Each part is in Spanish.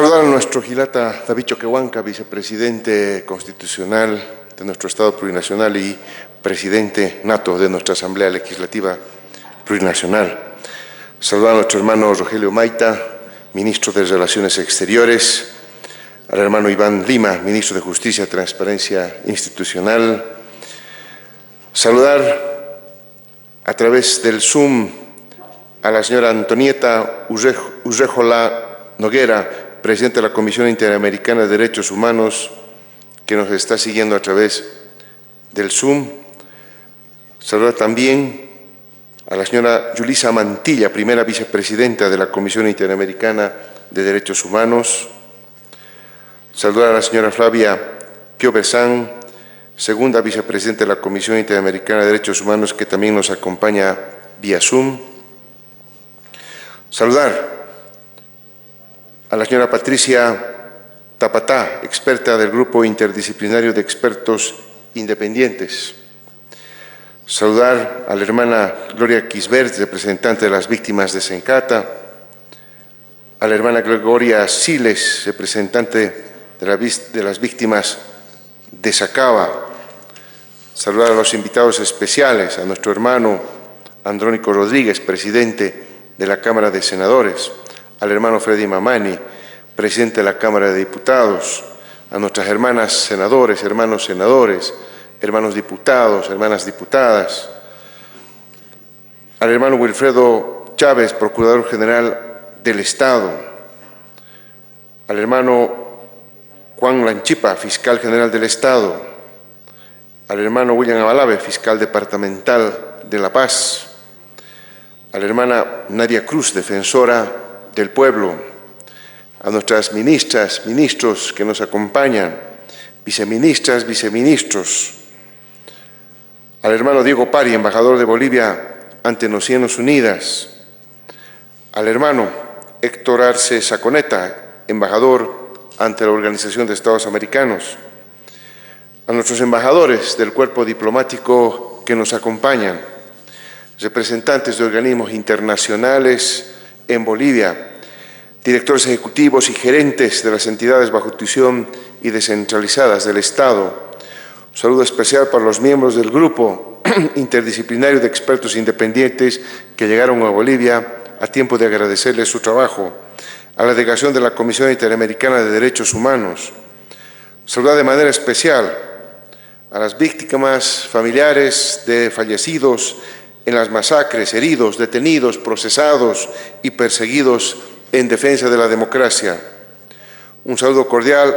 Saludar a nuestro Gilata David Choquehuanca, vicepresidente constitucional de nuestro Estado plurinacional y presidente nato de nuestra Asamblea Legislativa Plurinacional. Saludar a nuestro hermano Rogelio Maita, ministro de Relaciones Exteriores, al hermano Iván Lima, ministro de Justicia y Transparencia Institucional. Saludar a través del Zoom a la señora Antonieta Urrejola Noguera, presidente de la Comisión Interamericana de Derechos Humanos, que nos está siguiendo a través del Zoom. Saludar también a la señora Yulisa Mantilla, primera vicepresidenta de la Comisión Interamericana de Derechos Humanos. Saludar a la señora Flavia Pio Besán, segunda vicepresidenta de la Comisión Interamericana de Derechos Humanos, que también nos acompaña vía Zoom. Saludar a la señora Patricia Tapatá, experta del Grupo Interdisciplinario de Expertos Independientes. Saludar a la hermana Gloria Quisbert, representante de las víctimas de Sencata, a la hermana Gregoria Siles, representante de, las víctimas de Sacaba. Saludar a los invitados especiales, a nuestro hermano Andrónico Rodríguez, presidente de la Cámara de Senadores, al hermano Freddy Mamani, presidente de la Cámara de Diputados, a nuestras hermanas senadores, hermanos senadores, hermanos diputados, hermanas diputadas, al hermano Wilfredo Chávez, Procurador General del Estado, al hermano Juan Lanchipa, Fiscal General del Estado, al hermano William Abalave, Fiscal Departamental de La Paz, a la hermana Nadia Cruz, Defensora del pueblo, a nuestras ministras, ministros que nos acompañan, viceministras, viceministros, al hermano Diego Pari, embajador de Bolivia ante Naciones Unidas, al hermano Héctor Arce Saconeta, embajador ante la Organización de Estados Americanos, a nuestros embajadores del cuerpo diplomático que nos acompañan, representantes de organismos internacionales, en Bolivia, directores ejecutivos y gerentes de las entidades bajo tuición y descentralizadas del Estado. Un saludo especial para los miembros del grupo interdisciplinario de expertos independientes que llegaron a Bolivia a tiempo de agradecerles su trabajo, a la delegación de la Comisión Interamericana de Derechos Humanos. Saludar de manera especial a las víctimas familiares de fallecidos en las masacres, heridos, detenidos, procesados y perseguidos en defensa de la democracia. Un saludo cordial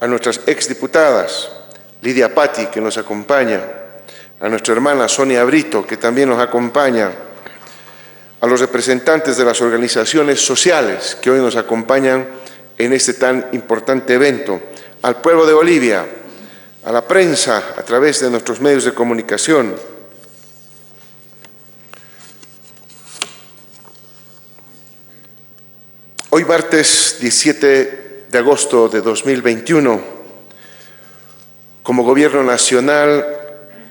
a nuestras exdiputadas, Lidia Patti, que nos acompaña, a nuestra hermana Sonia Brito, que también nos acompaña, a los representantes de las organizaciones sociales que hoy nos acompañan en este tan importante evento, al pueblo de Bolivia, a la prensa a través de nuestros medios de comunicación, Hoy martes 17 de agosto de 2021, como Gobierno Nacional,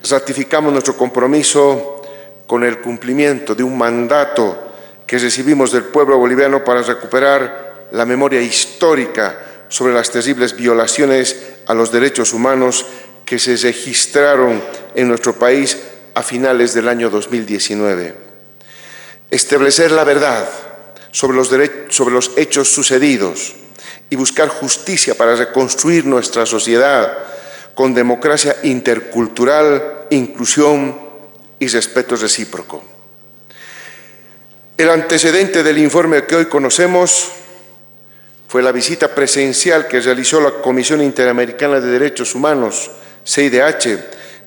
ratificamos nuestro compromiso con el cumplimiento de un mandato que recibimos del pueblo boliviano para recuperar la memoria histórica sobre las terribles violaciones a los derechos humanos que se registraron en nuestro país a finales del año 2019. Establecer la verdad sobre los, sobre los hechos sucedidos y buscar justicia para reconstruir nuestra sociedad con democracia intercultural, inclusión y respeto recíproco. El antecedente del informe que hoy conocemos fue la visita presencial que realizó la Comisión Interamericana de Derechos Humanos, CIDH,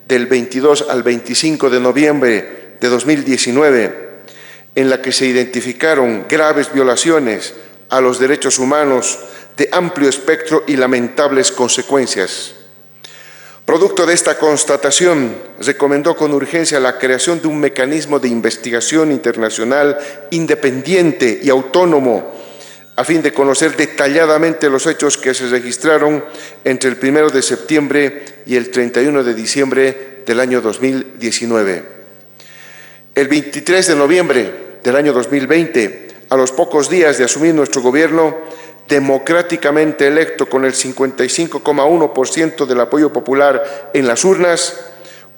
del 22 al 25 de noviembre de 2019 en la que se identificaron graves violaciones a los derechos humanos de amplio espectro y lamentables consecuencias. Producto de esta constatación, recomendó con urgencia la creación de un mecanismo de investigación internacional independiente y autónomo a fin de conocer detalladamente los hechos que se registraron entre el 1 de septiembre y el 31 de diciembre del año 2019. El 23 de noviembre del año 2020, a los pocos días de asumir nuestro gobierno, democráticamente electo con el 55,1% del apoyo popular en las urnas,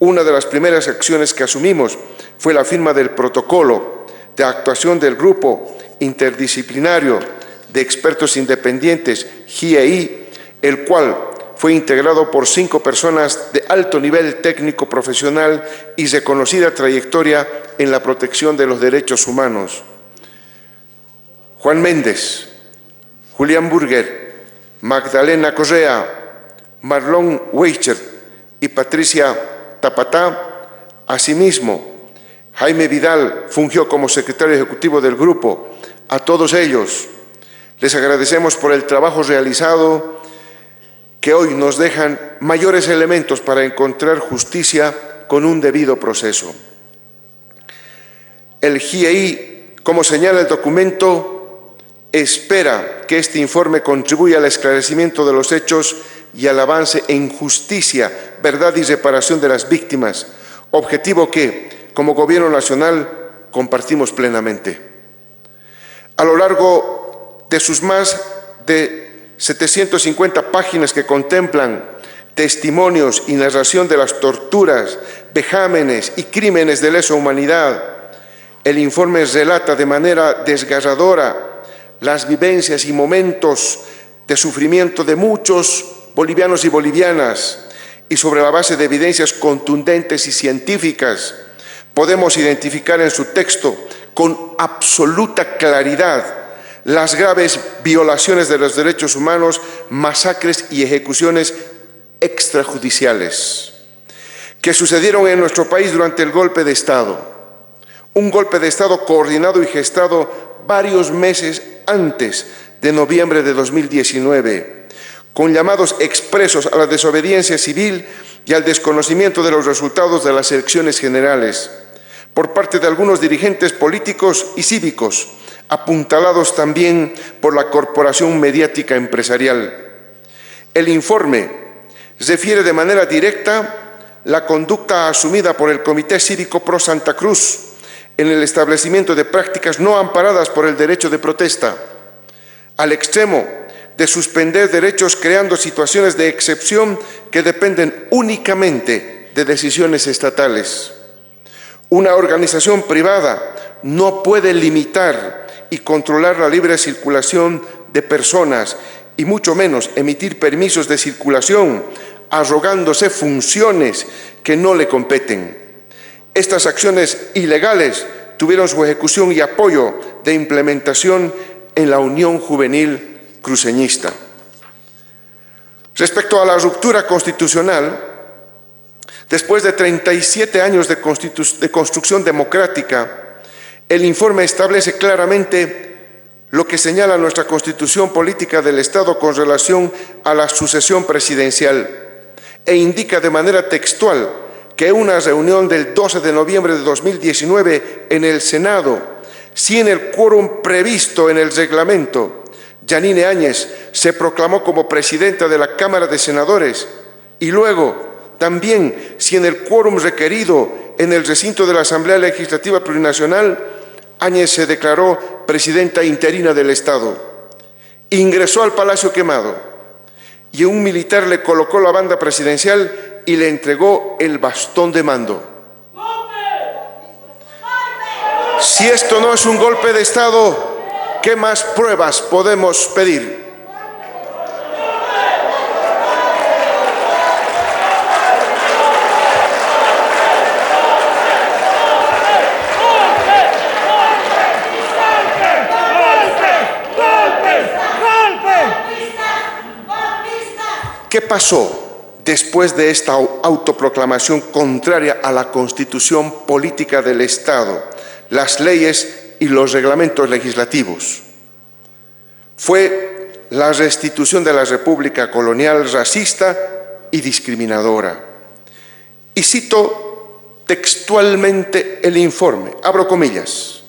una de las primeras acciones que asumimos fue la firma del protocolo de actuación del grupo interdisciplinario de expertos independientes GIEI, el cual fue integrado por cinco personas de alto nivel técnico profesional y reconocida trayectoria en la protección de los derechos humanos. Juan Méndez, Julián Burger, Magdalena Correa, Marlon Weicher y Patricia Tapatá. Asimismo, Jaime Vidal fungió como secretario ejecutivo del grupo. A todos ellos les agradecemos por el trabajo realizado que hoy nos dejan mayores elementos para encontrar justicia con un debido proceso. El GIEI, como señala el documento, espera que este informe contribuya al esclarecimiento de los hechos y al avance en justicia, verdad y reparación de las víctimas, objetivo que, como Gobierno Nacional, compartimos plenamente. A lo largo de sus más de 750 páginas que contemplan testimonios y narración de las torturas, vejámenes y crímenes de lesa humanidad. El informe relata de manera desgarradora las vivencias y momentos de sufrimiento de muchos bolivianos y bolivianas y sobre la base de evidencias contundentes y científicas podemos identificar en su texto con absoluta claridad las graves violaciones de los derechos humanos, masacres y ejecuciones extrajudiciales que sucedieron en nuestro país durante el golpe de Estado. Un golpe de Estado coordinado y gestado varios meses antes de noviembre de 2019, con llamados expresos a la desobediencia civil y al desconocimiento de los resultados de las elecciones generales por parte de algunos dirigentes políticos y cívicos apuntalados también por la corporación mediática empresarial. El informe refiere de manera directa la conducta asumida por el Comité Cívico Pro Santa Cruz en el establecimiento de prácticas no amparadas por el derecho de protesta, al extremo de suspender derechos creando situaciones de excepción que dependen únicamente de decisiones estatales. Una organización privada no puede limitar y controlar la libre circulación de personas y mucho menos emitir permisos de circulación, arrogándose funciones que no le competen. Estas acciones ilegales tuvieron su ejecución y apoyo de implementación en la Unión Juvenil Cruceñista. Respecto a la ruptura constitucional, después de 37 años de, de construcción democrática, el informe establece claramente lo que señala nuestra Constitución Política del Estado con relación a la sucesión presidencial e indica de manera textual que una reunión del 12 de noviembre de 2019 en el Senado, sin el quórum previsto en el reglamento, Yanine Áñez se proclamó como presidenta de la Cámara de Senadores y luego también sin el quórum requerido en el recinto de la Asamblea Legislativa Plurinacional, Áñez se declaró presidenta interina del Estado. Ingresó al Palacio Quemado y un militar le colocó la banda presidencial y le entregó el bastón de mando. Si esto no es un golpe de Estado, ¿qué más pruebas podemos pedir? ¿Qué pasó después de esta autoproclamación contraria a la constitución política del Estado, las leyes y los reglamentos legislativos? Fue la restitución de la República colonial racista y discriminadora. Y cito textualmente el informe, abro comillas.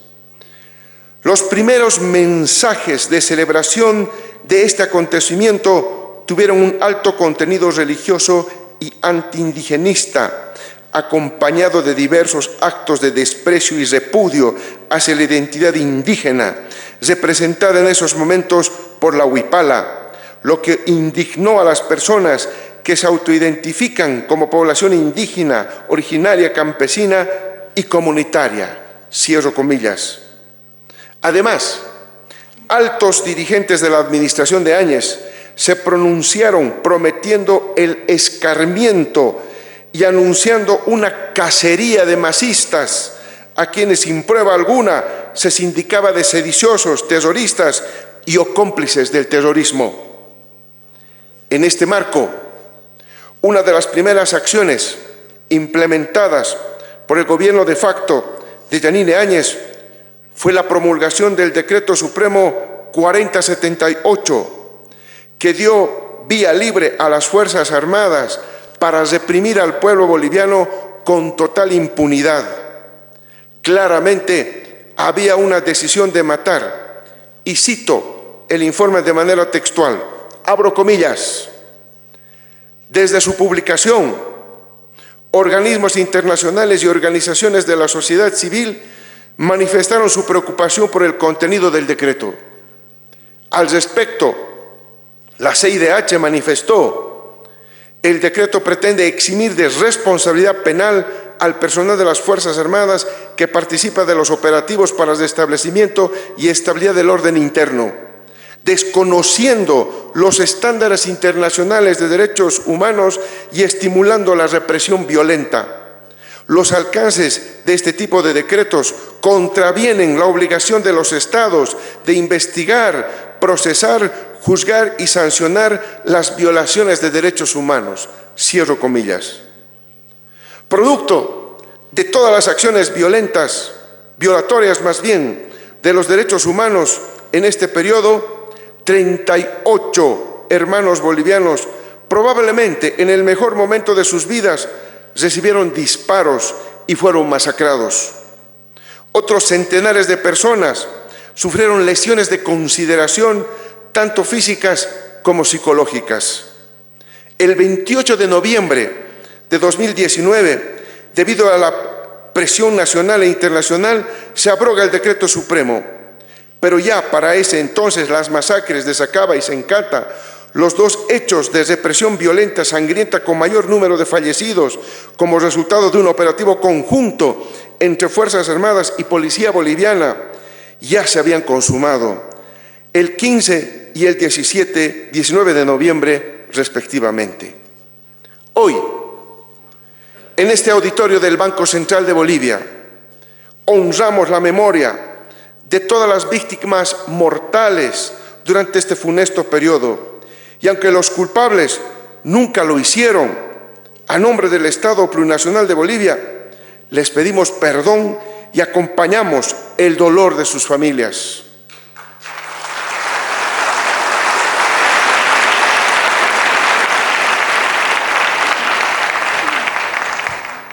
Los primeros mensajes de celebración de este acontecimiento tuvieron un alto contenido religioso y antiindigenista, acompañado de diversos actos de desprecio y repudio hacia la identidad indígena, representada en esos momentos por la huipala, lo que indignó a las personas que se autoidentifican como población indígena, originaria, campesina y comunitaria. Cierro comillas. Además, altos dirigentes de la administración de Áñez se pronunciaron prometiendo el escarmiento y anunciando una cacería de masistas a quienes sin prueba alguna se sindicaba de sediciosos, terroristas y o cómplices del terrorismo. En este marco, una de las primeras acciones implementadas por el gobierno de facto de Yanine Áñez fue la promulgación del Decreto Supremo 4078, que dio vía libre a las Fuerzas Armadas para reprimir al pueblo boliviano con total impunidad. Claramente había una decisión de matar, y cito el informe de manera textual, abro comillas, desde su publicación, organismos internacionales y organizaciones de la sociedad civil manifestaron su preocupación por el contenido del decreto. Al respecto, la CIDH manifestó, el decreto pretende eximir de responsabilidad penal al personal de las Fuerzas Armadas que participa de los operativos para el restablecimiento y estabilidad del orden interno desconociendo los estándares internacionales de derechos humanos y estimulando la represión violenta. Los alcances de este tipo de decretos contravienen la obligación de los estados de investigar, procesar, juzgar y sancionar las violaciones de derechos humanos. Cierro comillas. Producto de todas las acciones violentas, violatorias más bien, de los derechos humanos en este periodo, 38 hermanos bolivianos, probablemente en el mejor momento de sus vidas, recibieron disparos y fueron masacrados. Otros centenares de personas sufrieron lesiones de consideración, tanto físicas como psicológicas. El 28 de noviembre de 2019, debido a la presión nacional e internacional, se abroga el decreto supremo pero ya para ese entonces las masacres de Sacaba y Sencata, los dos hechos de represión violenta, sangrienta, con mayor número de fallecidos como resultado de un operativo conjunto entre Fuerzas Armadas y Policía Boliviana, ya se habían consumado el 15 y el 17, 19 de noviembre respectivamente. Hoy, en este auditorio del Banco Central de Bolivia, honramos la memoria de todas las víctimas mortales durante este funesto periodo. Y aunque los culpables nunca lo hicieron, a nombre del Estado Plurinacional de Bolivia, les pedimos perdón y acompañamos el dolor de sus familias.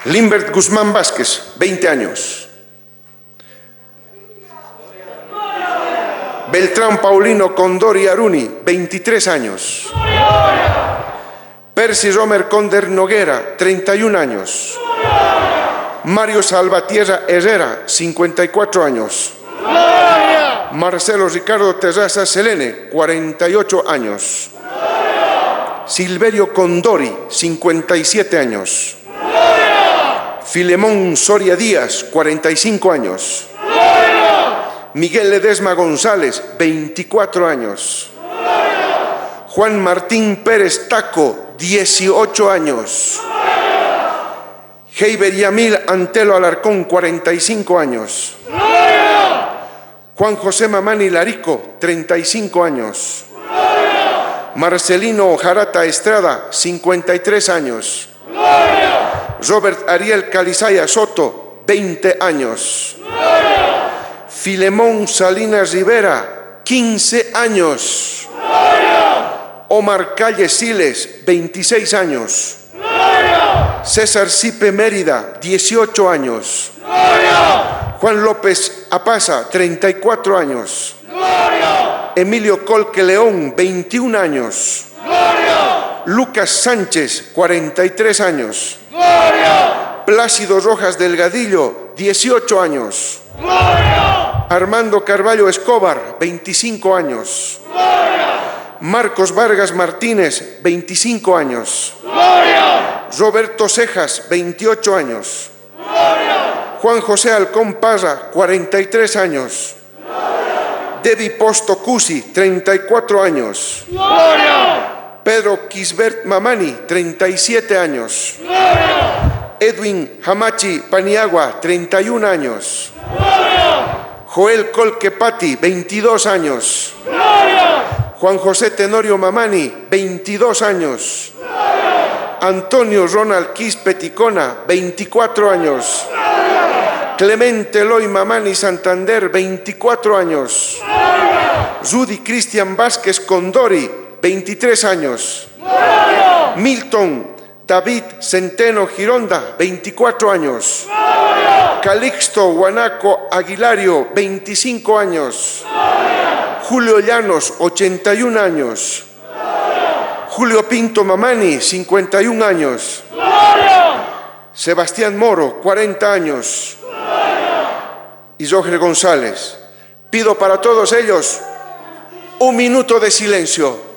Limbert Guzmán Vázquez, 20 años. Beltrán Paulino Condori Aruni, 23 años. Percy Romer Conder Noguera, 31 años. Mario Salvatierra Herrera, 54 años. Marcelo Ricardo Terraza Selene, 48 años. Silverio Condori, 57 años. Filemón Soria Díaz, 45 años. Miguel Ledesma González, 24 años. Juan Martín Pérez Taco, 18 años. Heiber Yamil Antelo Alarcón, 45 años. Juan José Mamani Larico, 35 años. Marcelino Jarata Estrada, 53 años. Robert Ariel Calizaya Soto, 20 años. Filemón Salinas Rivera, 15 años. Omar Calle Siles, 26 años. César Cipe Mérida, 18 años. Juan López Apaza, 34 años. Emilio Colque León, 21 años. Lucas Sánchez, 43 años. Plácido Rojas Delgadillo, 18 años. Armando Carballo Escobar, 25 años. Marcos Vargas Martínez, 25 años. Roberto Cejas, 28 años. Juan José Alcón Parra, 43 años. Debbie Posto Cusi, 34 años. Pedro Kisbert Mamani, 37 años. Edwin Hamachi Paniagua, 31 años. Joel Colquepati, 22 años. Juan José Tenorio Mamani, 22 años. Antonio Ronald Quispe Ticona, 24 años. Clemente Eloy Mamani Santander, 24 años. Rudy Cristian Vázquez Condori, 23 años. Milton David Centeno Gironda, 24 años. Calixto Guanaco Aguilario, 25 años. Julio Llanos, 81 años. Julio Pinto Mamani, 51 años. Sebastián Moro, 40 años. Y Roger González. Pido para todos ellos un minuto de silencio.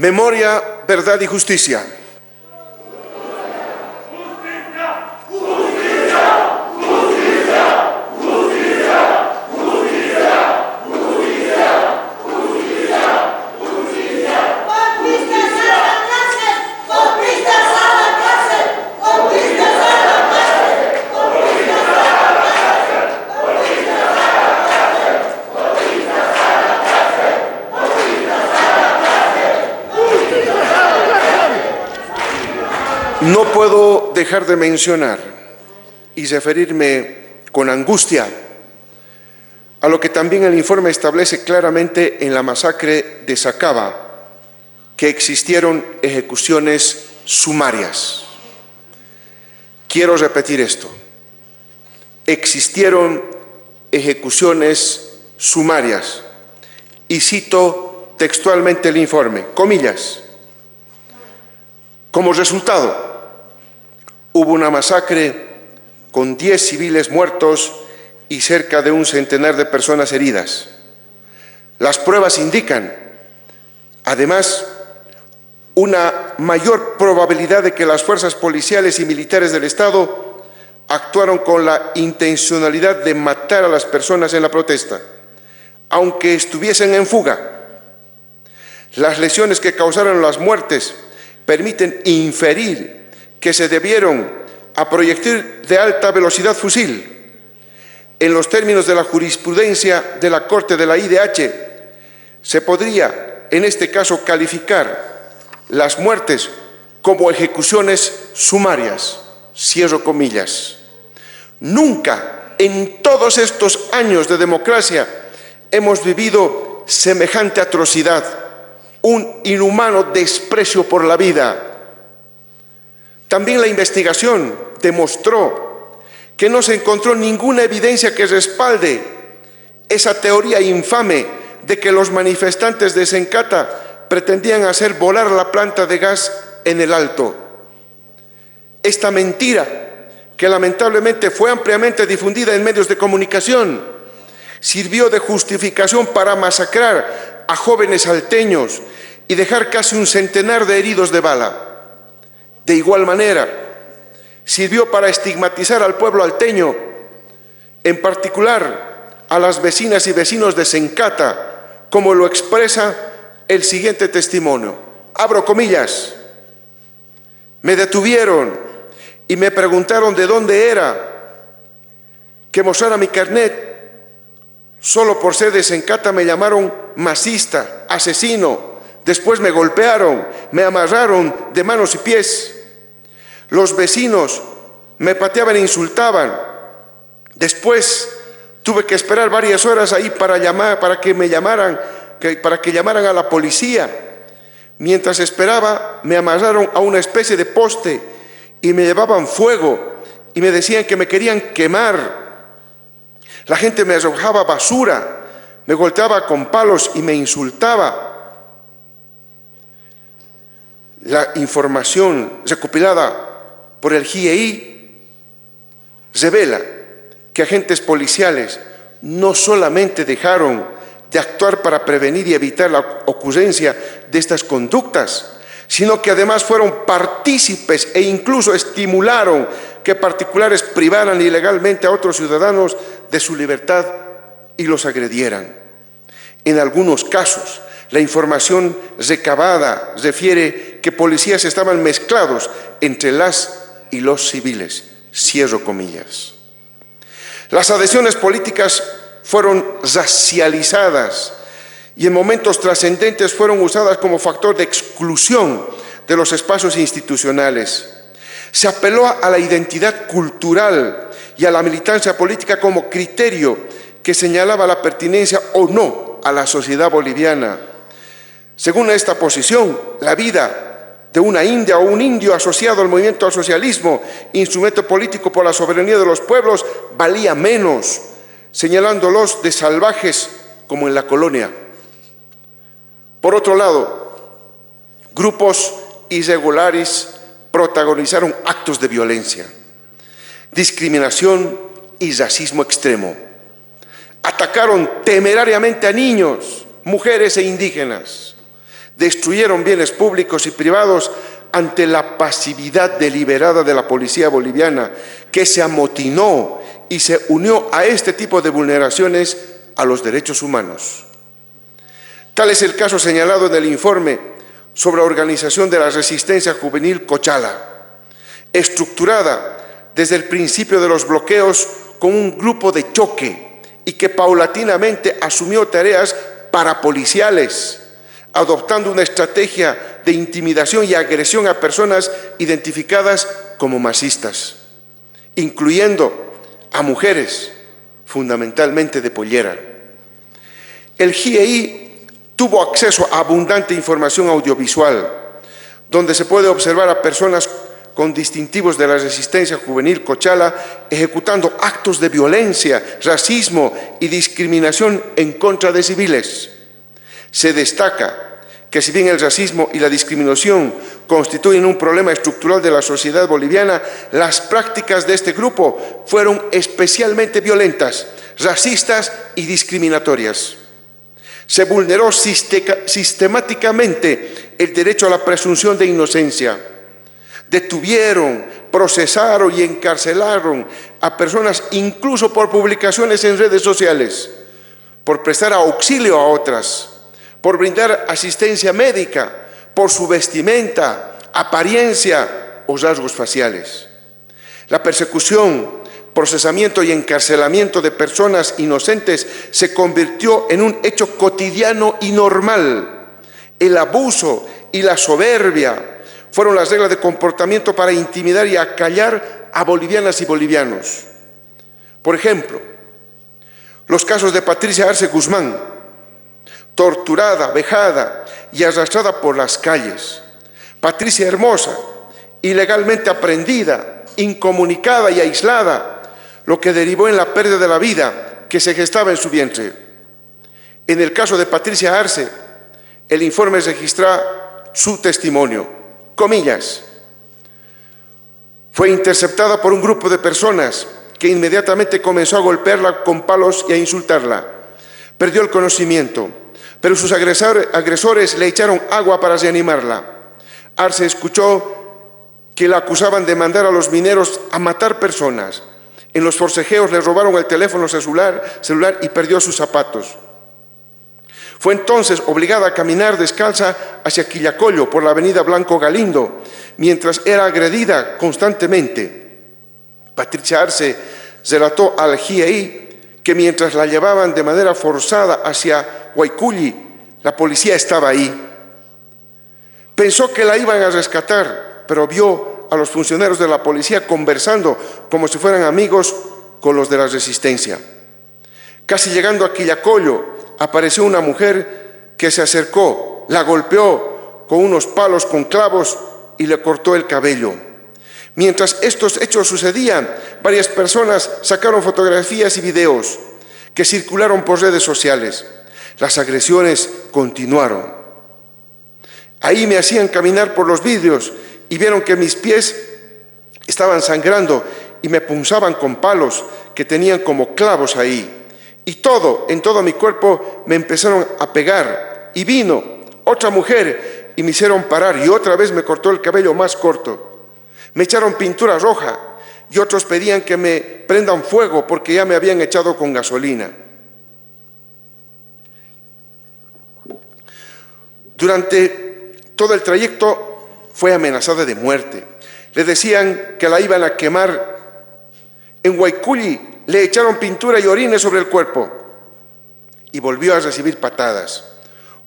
Memoria, verdad y justicia. No puedo dejar de mencionar y referirme con angustia a lo que también el informe establece claramente en la masacre de Sacaba, que existieron ejecuciones sumarias. Quiero repetir esto. Existieron ejecuciones sumarias. Y cito textualmente el informe, comillas. Como resultado, Hubo una masacre con 10 civiles muertos y cerca de un centenar de personas heridas. Las pruebas indican, además, una mayor probabilidad de que las fuerzas policiales y militares del Estado actuaron con la intencionalidad de matar a las personas en la protesta, aunque estuviesen en fuga. Las lesiones que causaron las muertes permiten inferir que se debieron a proyectil de alta velocidad fusil. En los términos de la jurisprudencia de la Corte de la IDH, se podría, en este caso, calificar las muertes como ejecuciones sumarias. Cierro comillas. Nunca en todos estos años de democracia hemos vivido semejante atrocidad, un inhumano desprecio por la vida también la investigación demostró que no se encontró ninguna evidencia que respalde esa teoría infame de que los manifestantes de Sencata pretendían hacer volar la planta de gas en el alto. Esta mentira, que lamentablemente fue ampliamente difundida en medios de comunicación, sirvió de justificación para masacrar a jóvenes alteños y dejar casi un centenar de heridos de bala. De igual manera, sirvió para estigmatizar al pueblo alteño, en particular a las vecinas y vecinos de Sencata, como lo expresa el siguiente testimonio. Abro comillas. Me detuvieron y me preguntaron de dónde era, que mostrara mi carnet Solo por ser desencata me llamaron masista, asesino. Después me golpearon, me amarraron de manos y pies. Los vecinos me pateaban e insultaban. Después tuve que esperar varias horas ahí para llamar, para que me llamaran, para que llamaran a la policía. Mientras esperaba, me amarraron a una especie de poste y me llevaban fuego y me decían que me querían quemar. La gente me arrojaba basura, me golpeaba con palos y me insultaba. La información recopilada por el GIEI revela que agentes policiales no solamente dejaron de actuar para prevenir y evitar la ocurrencia de estas conductas, sino que además fueron partícipes e incluso estimularon que particulares privaran ilegalmente a otros ciudadanos de su libertad y los agredieran. En algunos casos, la información recabada refiere que policías estaban mezclados entre las y los civiles. Cierro comillas. Las adhesiones políticas fueron racializadas y en momentos trascendentes fueron usadas como factor de exclusión de los espacios institucionales. Se apeló a la identidad cultural y a la militancia política como criterio que señalaba la pertinencia o no a la sociedad boliviana. Según esta posición, la vida de una india o un indio asociado al movimiento al socialismo, instrumento político por la soberanía de los pueblos, valía menos, señalándolos de salvajes como en la colonia. Por otro lado, grupos irregulares protagonizaron actos de violencia, discriminación y racismo extremo. Atacaron temerariamente a niños, mujeres e indígenas. Destruyeron bienes públicos y privados ante la pasividad deliberada de la policía boliviana, que se amotinó y se unió a este tipo de vulneraciones a los derechos humanos. Tal es el caso señalado en el informe sobre la organización de la resistencia juvenil Cochala, estructurada desde el principio de los bloqueos con un grupo de choque y que paulatinamente asumió tareas parapoliciales, adoptando una estrategia de intimidación y agresión a personas identificadas como masistas, incluyendo a mujeres, fundamentalmente de pollera. El GIEI tuvo acceso a abundante información audiovisual, donde se puede observar a personas con distintivos de la resistencia juvenil cochala ejecutando actos de violencia, racismo y discriminación en contra de civiles. Se destaca que si bien el racismo y la discriminación constituyen un problema estructural de la sociedad boliviana, las prácticas de este grupo fueron especialmente violentas, racistas y discriminatorias se vulneró sistemáticamente el derecho a la presunción de inocencia. Detuvieron, procesaron y encarcelaron a personas incluso por publicaciones en redes sociales, por prestar auxilio a otras, por brindar asistencia médica, por su vestimenta, apariencia o rasgos faciales. La persecución procesamiento y encarcelamiento de personas inocentes se convirtió en un hecho cotidiano y normal. El abuso y la soberbia fueron las reglas de comportamiento para intimidar y acallar a bolivianas y bolivianos. Por ejemplo, los casos de Patricia Arce Guzmán, torturada, vejada y arrastrada por las calles. Patricia Hermosa, ilegalmente aprendida, incomunicada y aislada lo que derivó en la pérdida de la vida que se gestaba en su vientre. En el caso de Patricia Arce, el informe registra su testimonio. Comillas. Fue interceptada por un grupo de personas que inmediatamente comenzó a golpearla con palos y a insultarla. Perdió el conocimiento, pero sus agresores le echaron agua para reanimarla. Arce escuchó que la acusaban de mandar a los mineros a matar personas en los forcejeos le robaron el teléfono celular, y perdió sus zapatos. Fue entonces obligada a caminar descalza hacia Quillacollo por la avenida Blanco Galindo, mientras era agredida constantemente. Patricia Arce relató al GIEI que mientras la llevaban de manera forzada hacia Guayculi, la policía estaba ahí. Pensó que la iban a rescatar, pero vio a los funcionarios de la policía conversando como si fueran amigos con los de la resistencia. Casi llegando a Quillacollo, apareció una mujer que se acercó, la golpeó con unos palos con clavos y le cortó el cabello. Mientras estos hechos sucedían, varias personas sacaron fotografías y videos que circularon por redes sociales. Las agresiones continuaron. Ahí me hacían caminar por los vidrios y vieron que mis pies estaban sangrando y me punzaban con palos que tenían como clavos ahí. Y todo, en todo mi cuerpo, me empezaron a pegar. Y vino otra mujer y me hicieron parar y otra vez me cortó el cabello más corto. Me echaron pintura roja y otros pedían que me prendan fuego porque ya me habían echado con gasolina. Durante todo el trayecto fue amenazada de muerte. Le decían que la iban a quemar. En Guayculi le echaron pintura y orines sobre el cuerpo y volvió a recibir patadas.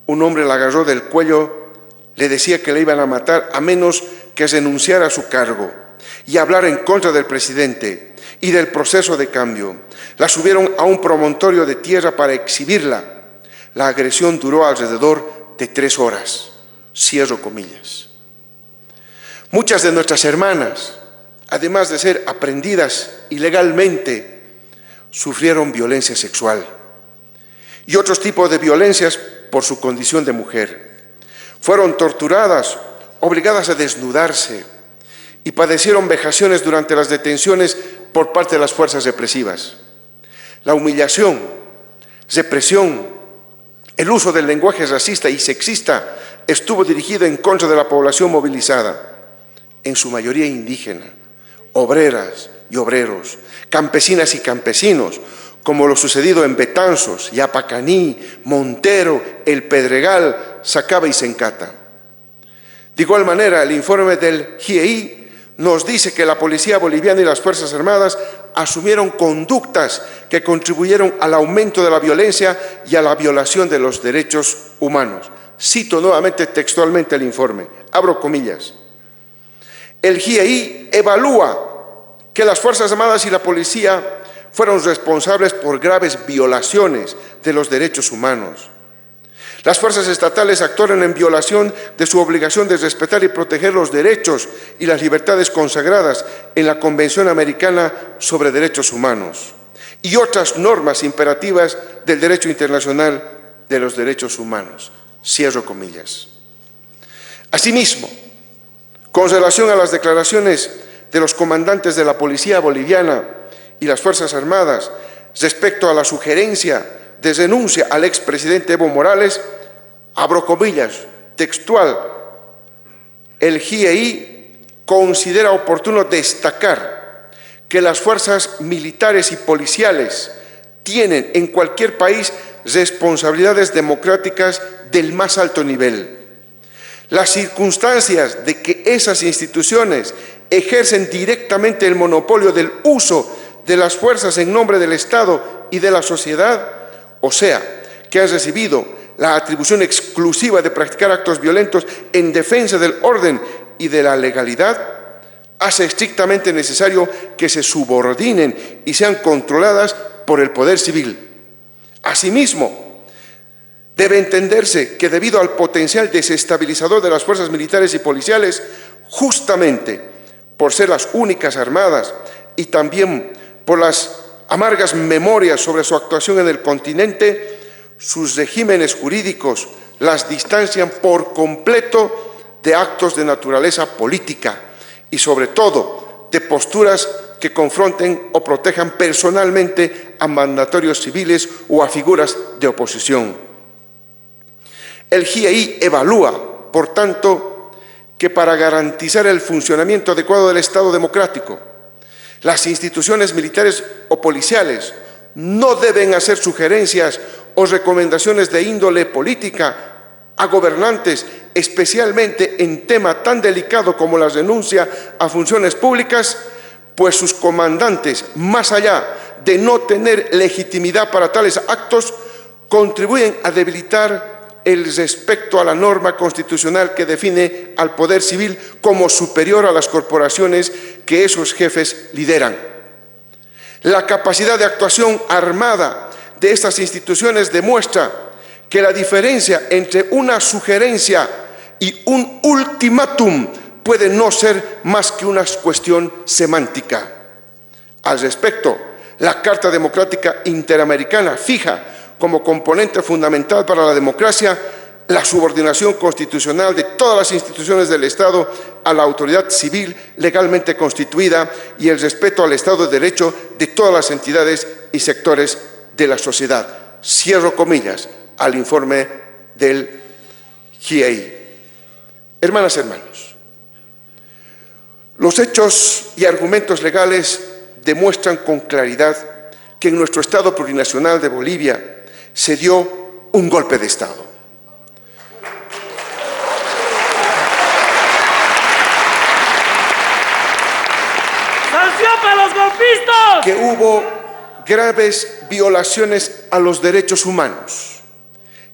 Un hombre la agarró del cuello, le decía que le iban a matar a menos que renunciara a su cargo y hablar en contra del presidente y del proceso de cambio. La subieron a un promontorio de tierra para exhibirla. La agresión duró alrededor de tres horas. Cierro comillas. Muchas de nuestras hermanas, además de ser aprendidas ilegalmente, sufrieron violencia sexual y otros tipos de violencias por su condición de mujer. Fueron torturadas obligadas a desnudarse y padecieron vejaciones durante las detenciones por parte de las fuerzas represivas. La humillación, represión, el uso del lenguaje racista y sexista estuvo dirigido en contra de la población movilizada, en su mayoría indígena, obreras y obreros, campesinas y campesinos, como lo sucedido en Betanzos, Yapacaní, Montero, El Pedregal, Sacaba y Sencata. De igual manera, el informe del GIEI nos dice que la policía boliviana y las Fuerzas Armadas asumieron conductas que contribuyeron al aumento de la violencia y a la violación de los derechos humanos. Cito nuevamente textualmente el informe, abro comillas. El GIEI evalúa que las Fuerzas Armadas y la policía fueron responsables por graves violaciones de los derechos humanos las fuerzas estatales actuaron en violación de su obligación de respetar y proteger los derechos y las libertades consagradas en la Convención Americana sobre Derechos Humanos y otras normas imperativas del derecho internacional de los derechos humanos. Cierro comillas. Asimismo, con relación a las declaraciones de los comandantes de la Policía Boliviana y las Fuerzas Armadas respecto a la sugerencia de denuncia al expresidente Evo Morales, abro comillas, textual, el GIEI considera oportuno destacar que las fuerzas militares y policiales tienen en cualquier país responsabilidades democráticas del más alto nivel. Las circunstancias de que esas instituciones ejercen directamente el monopolio del uso de las fuerzas en nombre del Estado y de la sociedad, o sea, que han recibido la atribución exclusiva de practicar actos violentos en defensa del orden y de la legalidad, hace estrictamente necesario que se subordinen y sean controladas por el poder civil. Asimismo, debe entenderse que debido al potencial desestabilizador de las fuerzas militares y policiales, justamente por ser las únicas armadas y también por las amargas memorias sobre su actuación en el continente, sus regímenes jurídicos las distancian por completo de actos de naturaleza política y sobre todo de posturas que confronten o protejan personalmente a mandatorios civiles o a figuras de oposición. El GIEI evalúa, por tanto, que para garantizar el funcionamiento adecuado del Estado democrático, las instituciones militares o policiales no deben hacer sugerencias o recomendaciones de índole política a gobernantes, especialmente en tema tan delicado como la renuncia a funciones públicas, pues sus comandantes, más allá de no tener legitimidad para tales actos contribuyen a debilitar el respecto a la norma constitucional que define al poder civil como superior a las corporaciones que esos jefes lideran. La capacidad de actuación armada de estas instituciones demuestra que la diferencia entre una sugerencia y un ultimátum puede no ser más que una cuestión semántica. Al respecto, la Carta Democrática Interamericana fija como componente fundamental para la democracia la subordinación constitucional de todas las instituciones del Estado a la autoridad civil legalmente constituida y el respeto al Estado de Derecho de todas las entidades y sectores de la sociedad. Cierro comillas al informe del GIEI. Hermanas, hermanos, los hechos y argumentos legales demuestran con claridad que en nuestro Estado plurinacional de Bolivia se dio un golpe de Estado. ¡Sanción para los golpistas! Que hubo graves violaciones a los derechos humanos,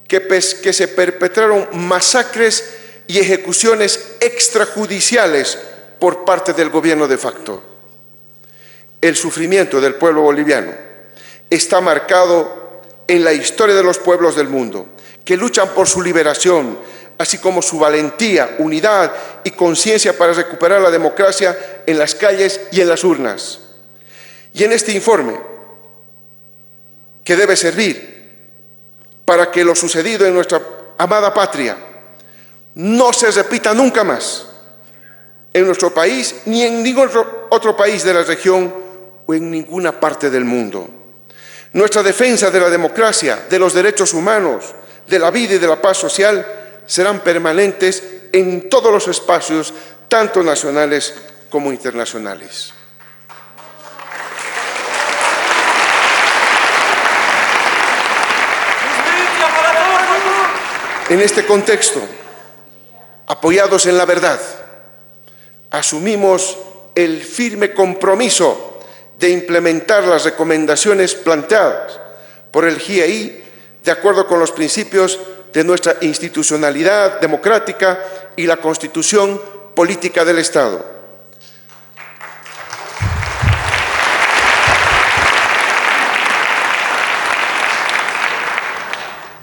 que, que se perpetraron masacres y ejecuciones extrajudiciales por parte del gobierno de facto. El sufrimiento del pueblo boliviano está marcado en la historia de los pueblos del mundo, que luchan por su liberación, así como su valentía, unidad y conciencia para recuperar la democracia en las calles y en las urnas. Y en este informe, que debe servir para que lo sucedido en nuestra amada patria no se repita nunca más en nuestro país ni en ningún otro país de la región o en ninguna parte del mundo. Nuestra defensa de la democracia, de los derechos humanos, de la vida y de la paz social serán permanentes en todos los espacios, tanto nacionales como internacionales. En este contexto, apoyados en la verdad, asumimos el firme compromiso de implementar las recomendaciones planteadas por el GIEI de acuerdo con los principios de nuestra institucionalidad democrática y la constitución política del Estado.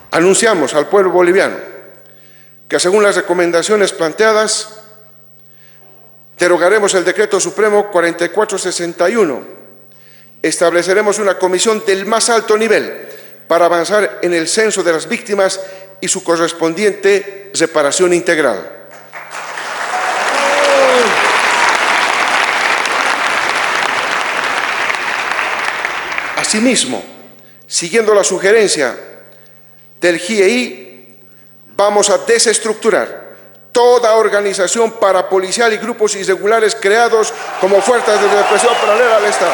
Anunciamos al pueblo boliviano que según las recomendaciones planteadas, derogaremos el decreto supremo 4461 estableceremos una comisión del más alto nivel para avanzar en el censo de las víctimas y su correspondiente reparación integral. Asimismo, siguiendo la sugerencia del GIEI, vamos a desestructurar toda organización parapolicial y grupos irregulares creados como fuerzas de represión paralela al Estado.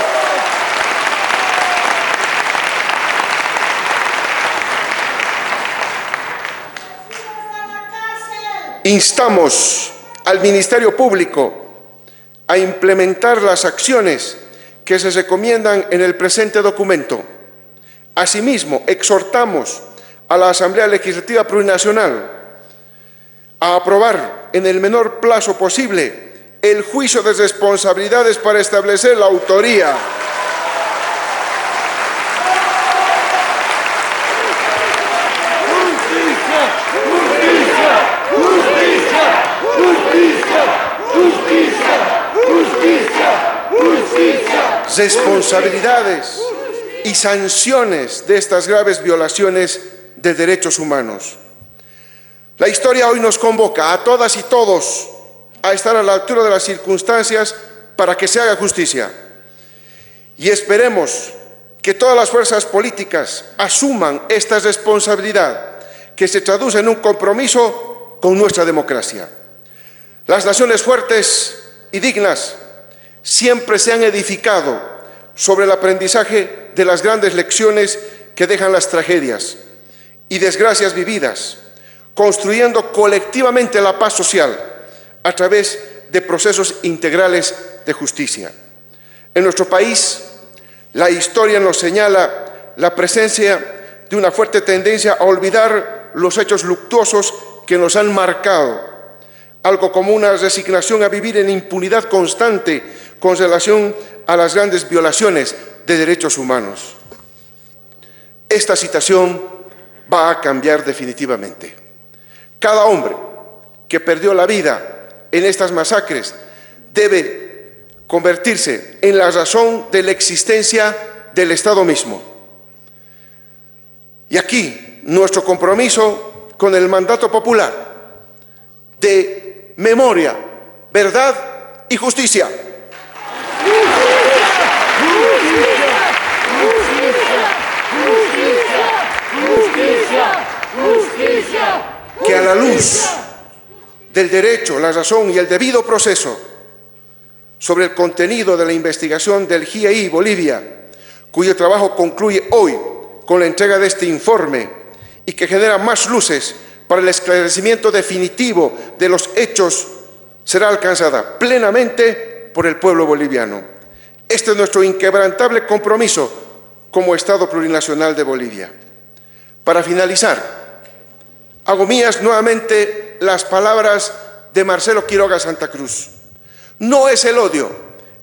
Instamos al Ministerio Público a implementar las acciones que se recomiendan en el presente documento. Asimismo, exhortamos a la Asamblea Legislativa Plurinacional a aprobar en el menor plazo posible el juicio de responsabilidades para establecer la autoría responsabilidades y sanciones de estas graves violaciones de derechos humanos. La historia hoy nos convoca a todas y todos a estar a la altura de las circunstancias para que se haga justicia. Y esperemos que todas las fuerzas políticas asuman esta responsabilidad que se traduce en un compromiso con nuestra democracia. Las naciones fuertes y dignas siempre se han edificado sobre el aprendizaje de las grandes lecciones que dejan las tragedias y desgracias vividas, construyendo colectivamente la paz social a través de procesos integrales de justicia. En nuestro país, La historia nos señala la presencia de una fuerte tendencia a olvidar los hechos luctuosos que nos han marcado, algo como una resignación a vivir en impunidad constante con relación a las grandes violaciones de derechos humanos. Esta situación va a cambiar definitivamente. Cada hombre que perdió la vida en estas masacres debe convertirse en la razón de la existencia del Estado mismo. Y aquí nuestro compromiso con el mandato popular de memoria, verdad y justicia. Que a la luz del derecho, la razón y el debido proceso sobre el contenido de la investigación del GIEI Bolivia, cuyo trabajo concluye hoy con la entrega de este informe y que genera más luces para el esclarecimiento definitivo de los hechos, será alcanzada plenamente por el pueblo boliviano. Este es nuestro inquebrantable compromiso como Estado plurinacional de Bolivia. Para finalizar, Hago mías nuevamente las palabras de Marcelo Quiroga Santa Cruz. No es el odio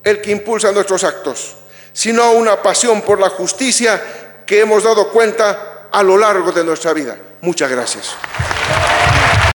el que impulsa nuestros actos, sino una pasión por la justicia que hemos dado cuenta a lo largo de nuestra vida. Muchas gracias.